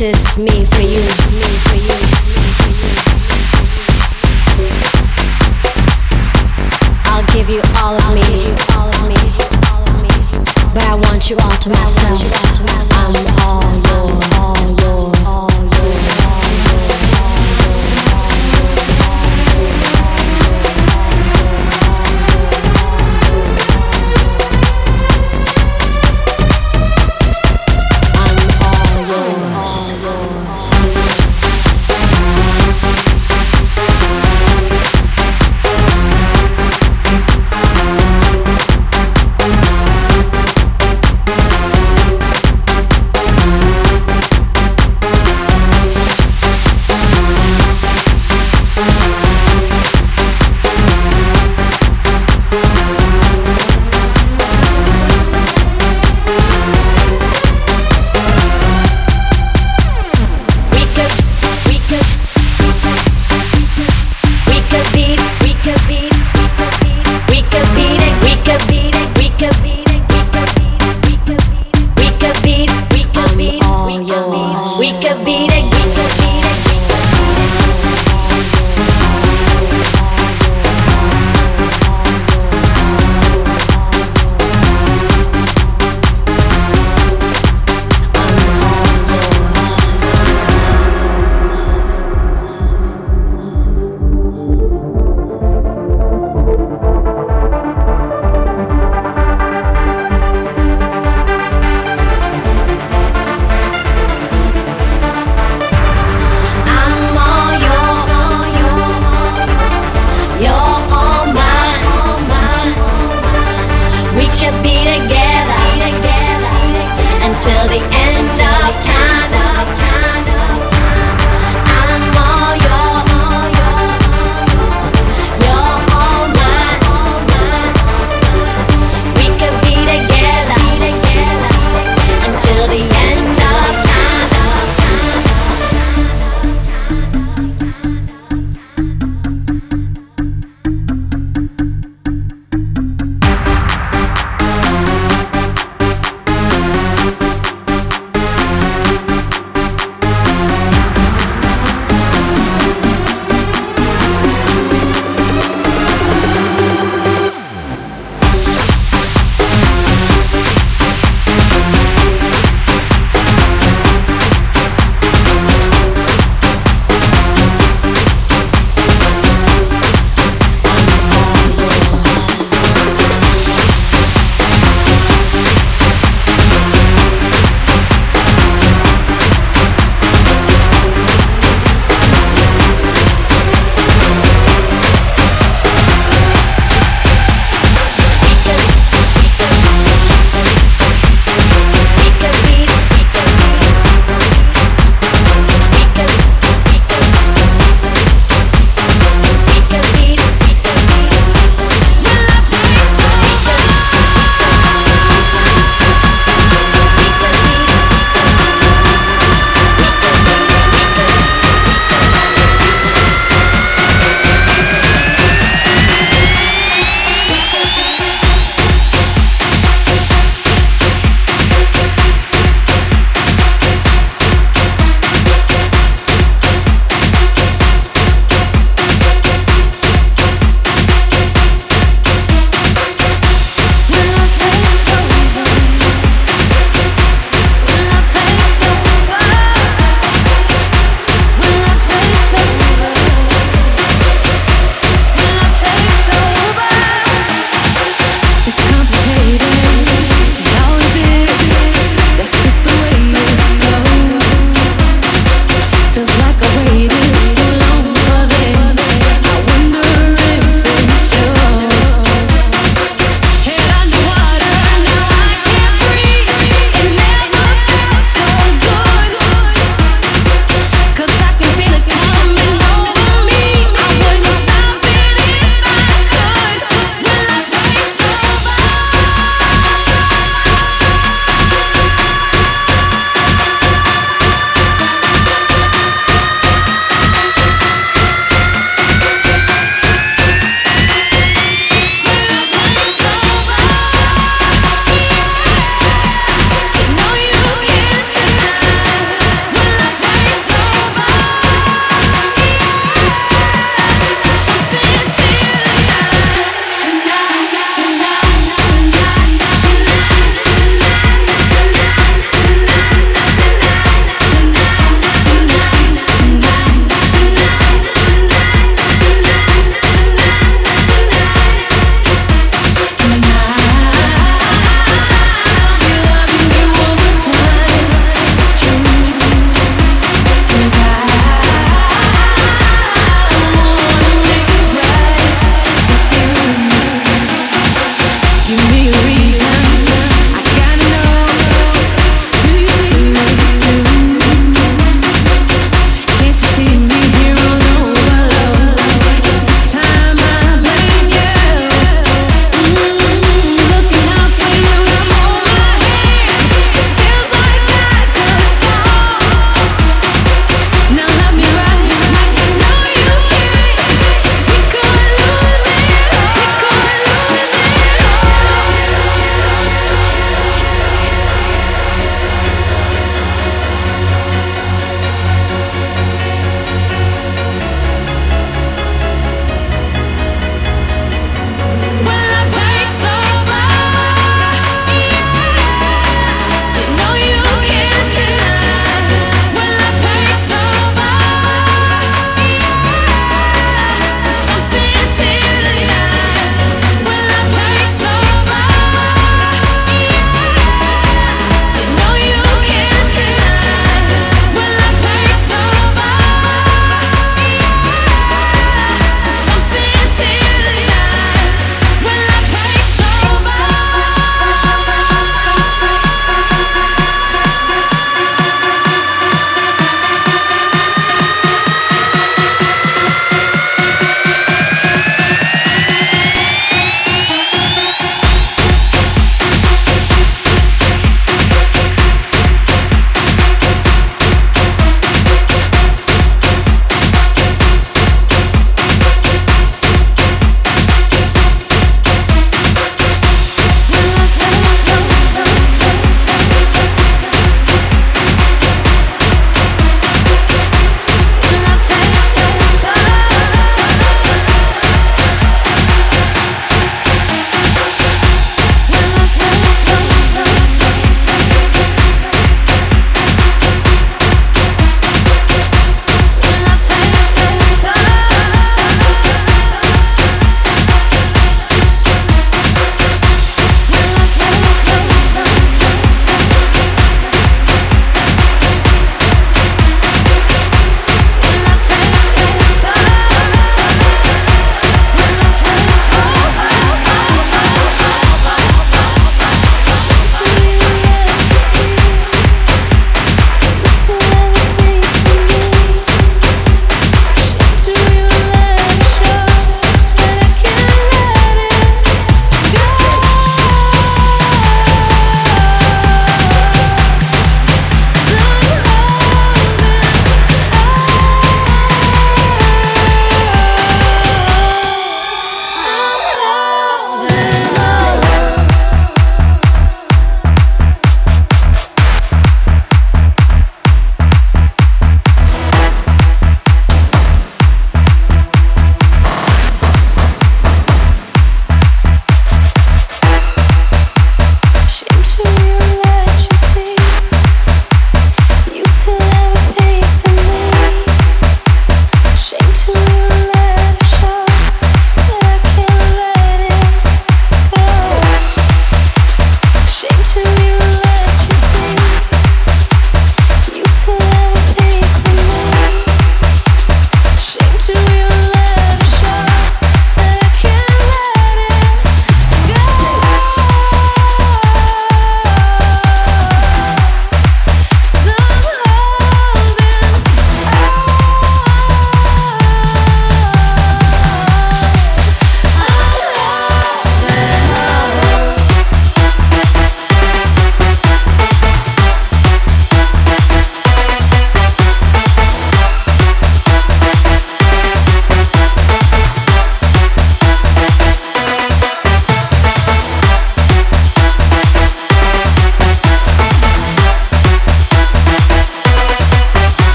Is me for you.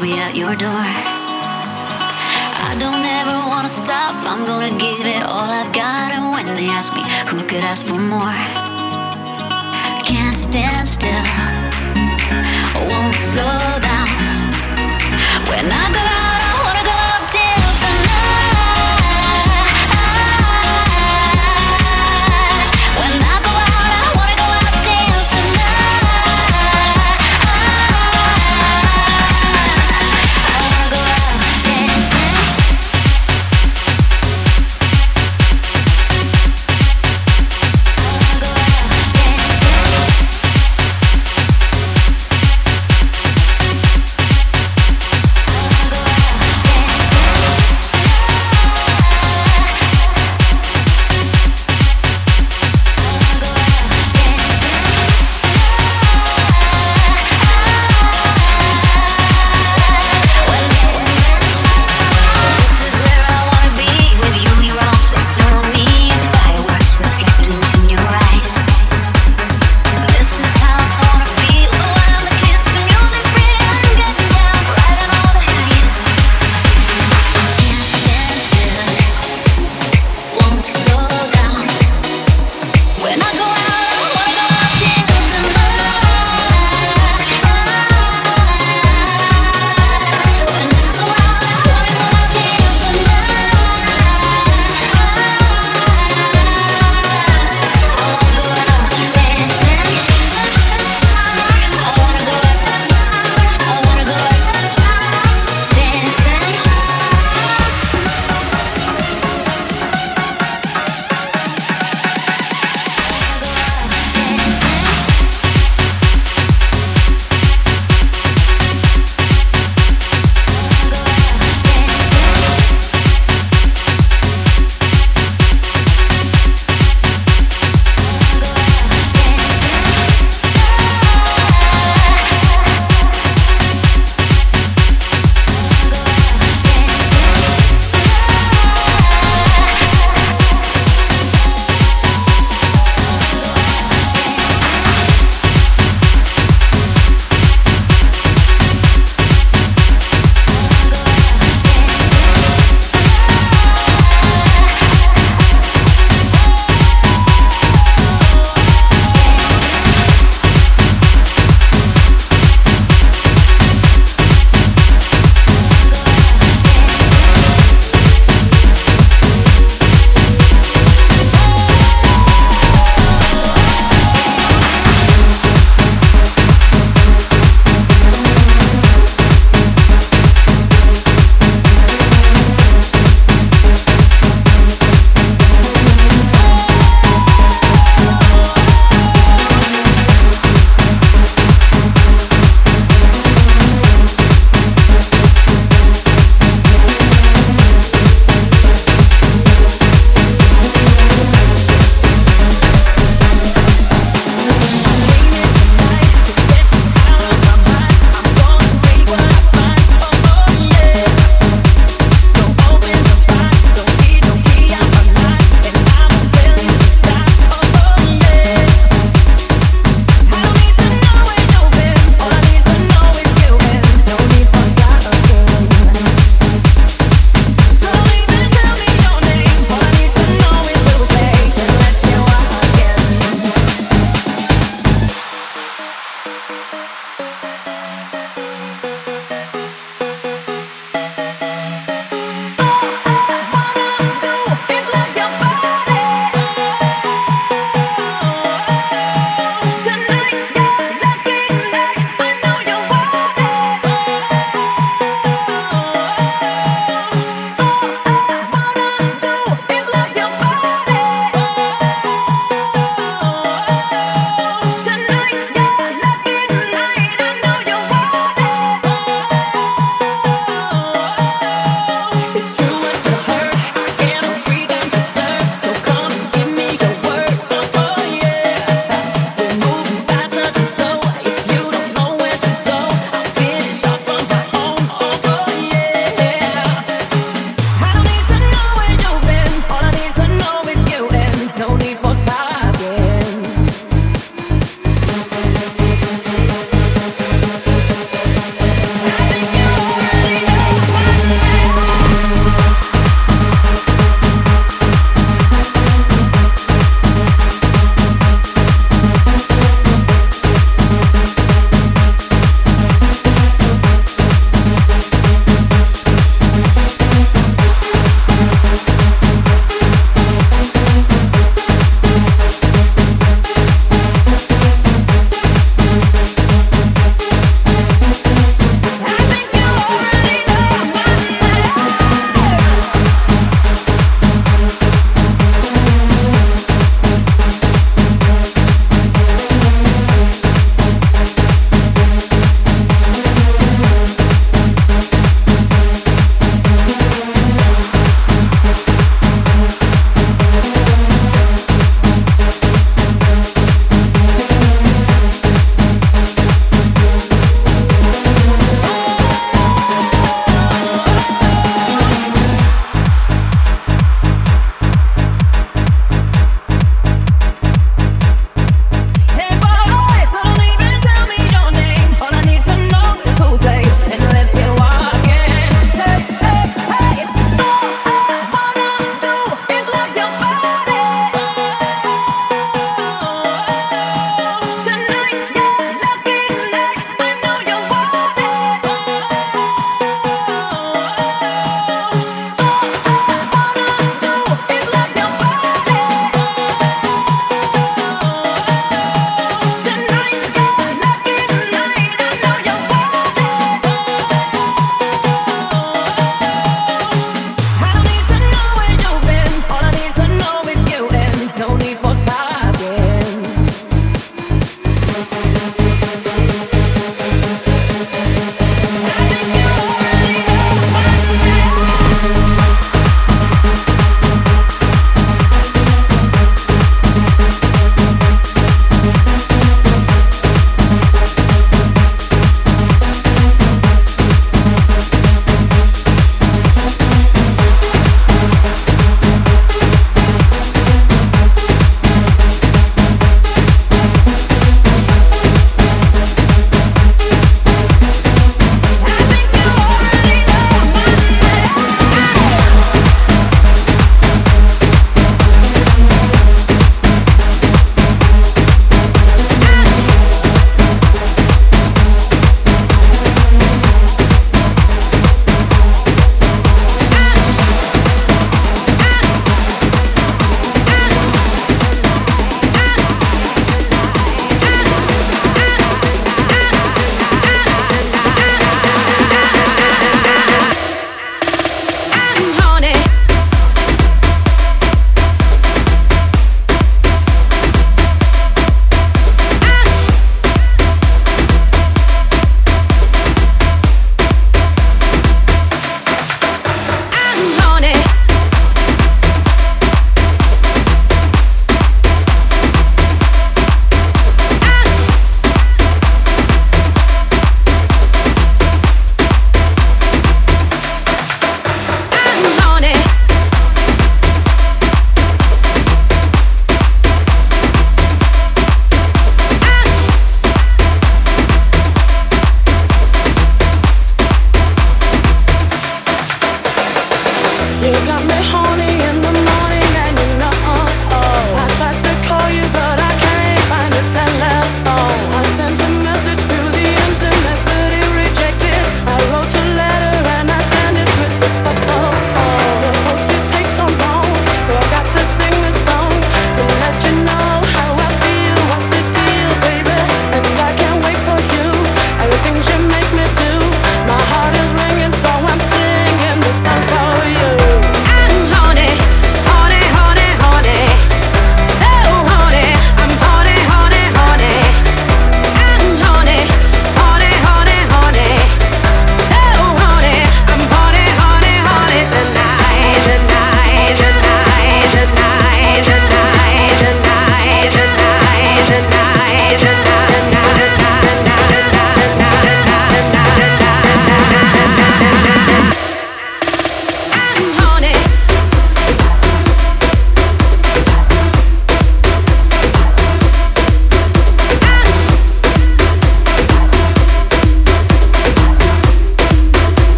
I'll be at your door. I don't ever wanna stop, I'm gonna give it all I've got. And when they ask me, who could ask for more? Can't stand still, won't slow down. When I go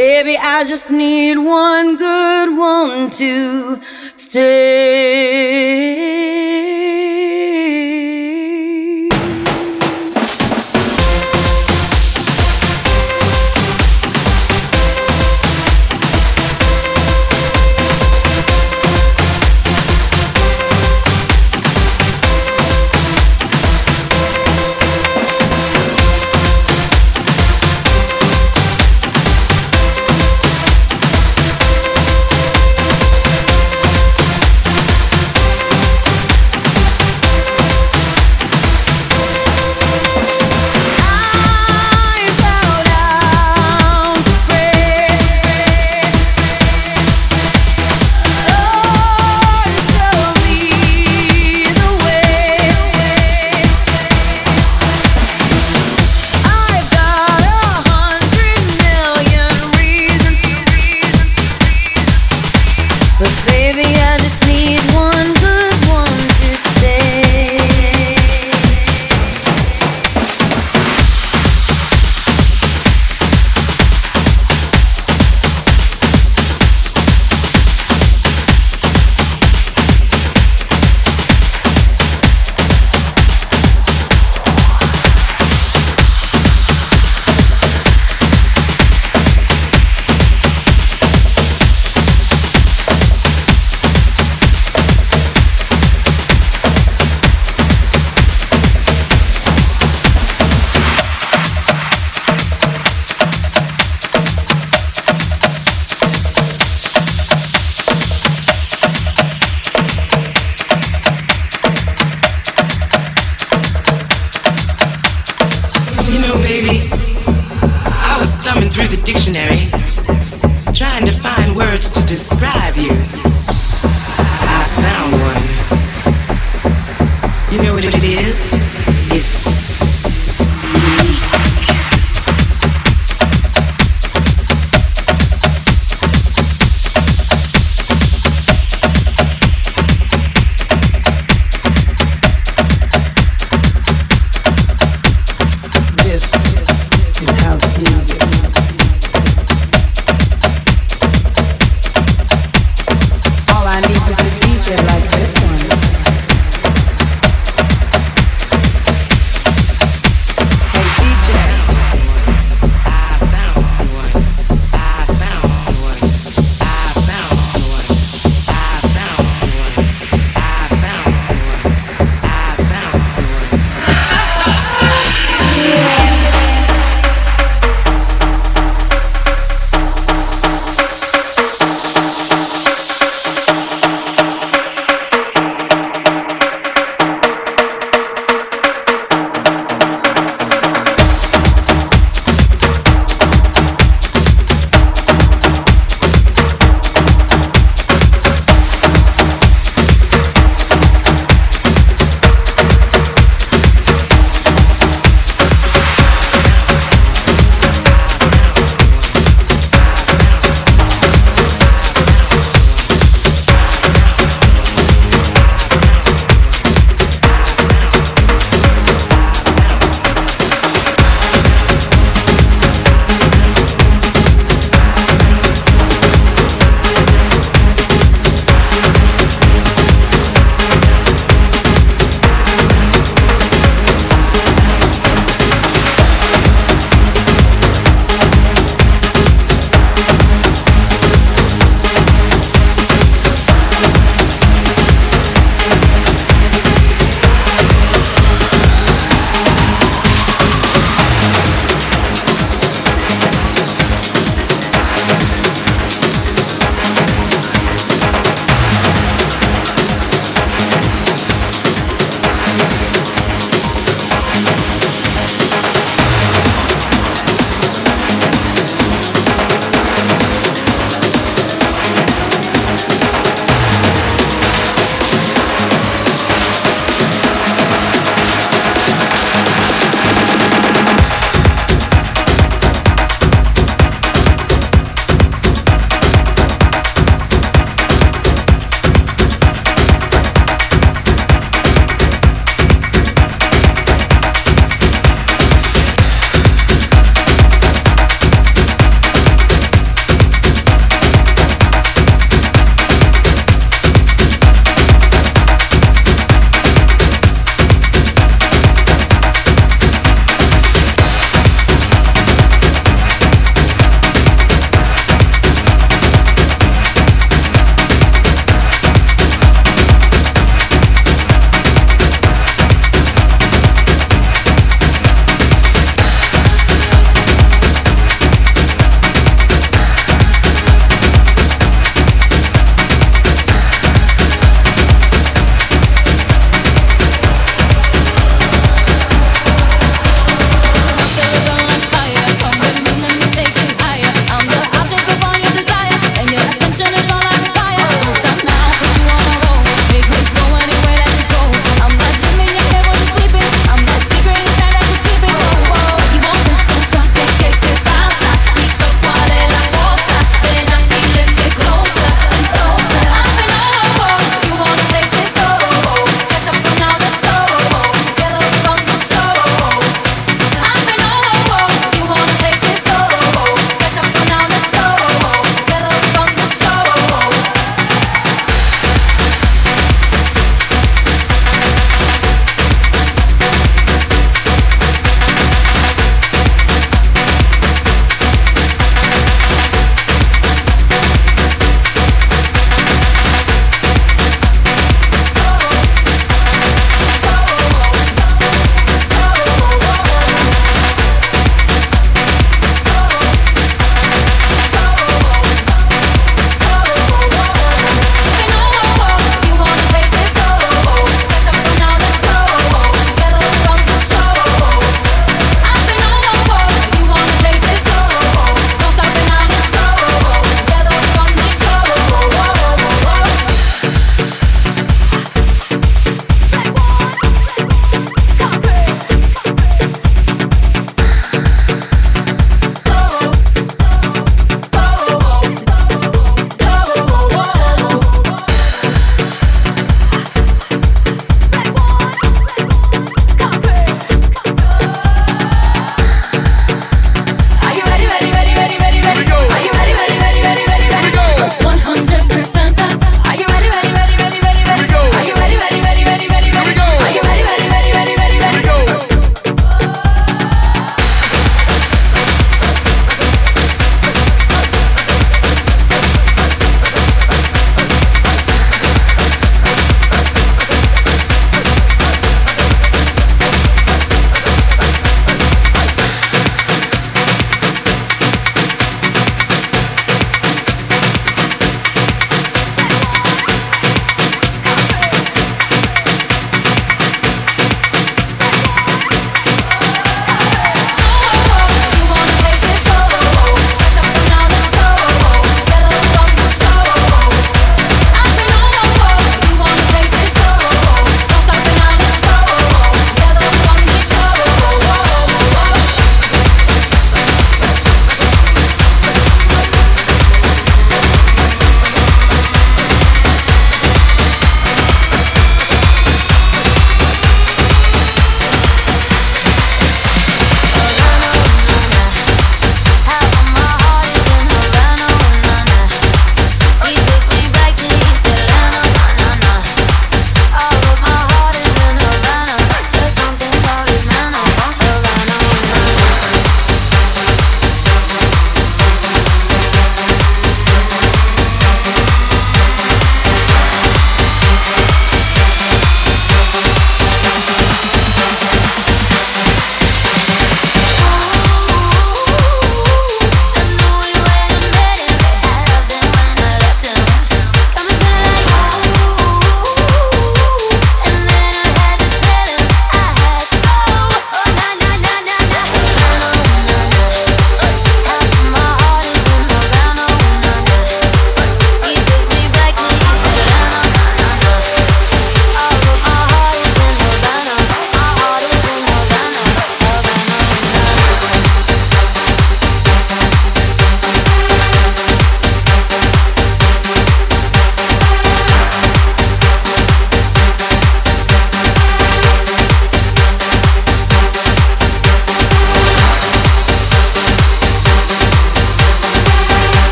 Baby, I just need one good one to stay.